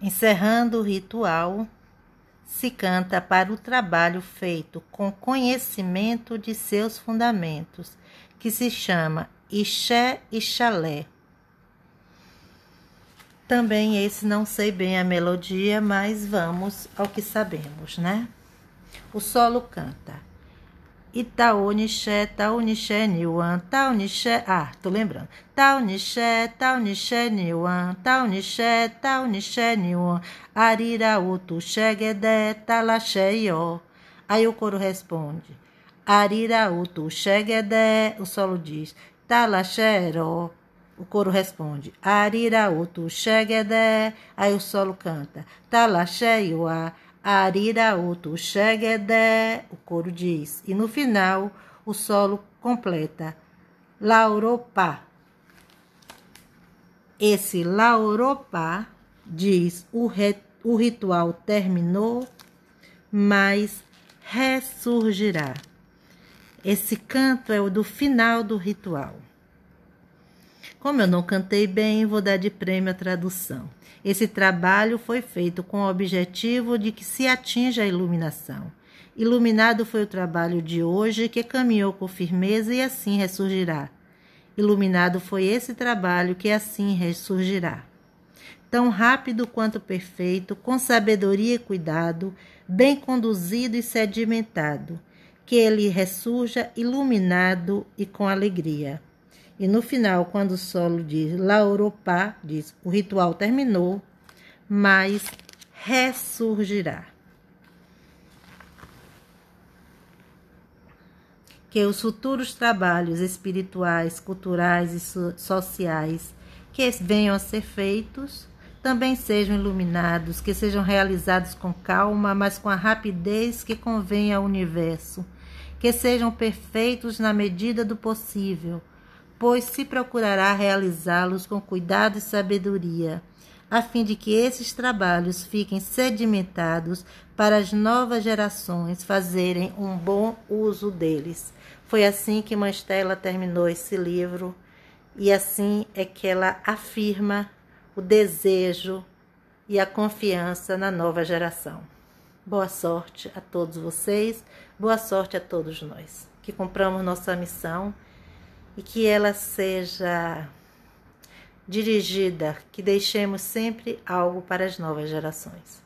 Encerrando o ritual, se canta para o trabalho feito com conhecimento de seus fundamentos, que se chama Ixé e Chalé. Também esse não sei bem a melodia, mas vamos ao que sabemos, né? O solo canta. Itaonixé, Taonixé, Niuan, Taonixé, ah, tô lembrando. Taonixé, Taonixé, Niuan, Taonixé, Taonixé, Niuan, Ariraútu, Xeguedé, Talaxé, Ió. Aí o coro responde. Ariraútu, Xeguedé, o solo diz. Talaxé, Iró. O coro responde. Ariraútu, Xeguedé. Aí o solo canta. Talaxé, Iuá. Ariraúto, Xeguedé, o coro diz. E no final, o solo completa. Lauropá. Esse Lauropá diz o, o ritual terminou, mas ressurgirá. Esse canto é o do final do ritual. Como eu não cantei bem, vou dar de prêmio a tradução. Esse trabalho foi feito com o objetivo de que se atinja a iluminação. Iluminado foi o trabalho de hoje, que caminhou com firmeza e assim ressurgirá. Iluminado foi esse trabalho que assim ressurgirá. Tão rápido quanto perfeito, com sabedoria e cuidado, bem conduzido e sedimentado, que ele ressurja iluminado e com alegria. E no final, quando o solo diz Lauropá, diz o ritual terminou, mas ressurgirá. Que os futuros trabalhos espirituais, culturais e so sociais que venham a ser feitos também sejam iluminados, que sejam realizados com calma, mas com a rapidez que convém ao universo, que sejam perfeitos na medida do possível pois se procurará realizá-los com cuidado e sabedoria, a fim de que esses trabalhos fiquem sedimentados para as novas gerações fazerem um bom uso deles. Foi assim que Mãe terminou esse livro e assim é que ela afirma o desejo e a confiança na nova geração. Boa sorte a todos vocês, boa sorte a todos nós que compramos nossa missão e que ela seja dirigida, que deixemos sempre algo para as novas gerações.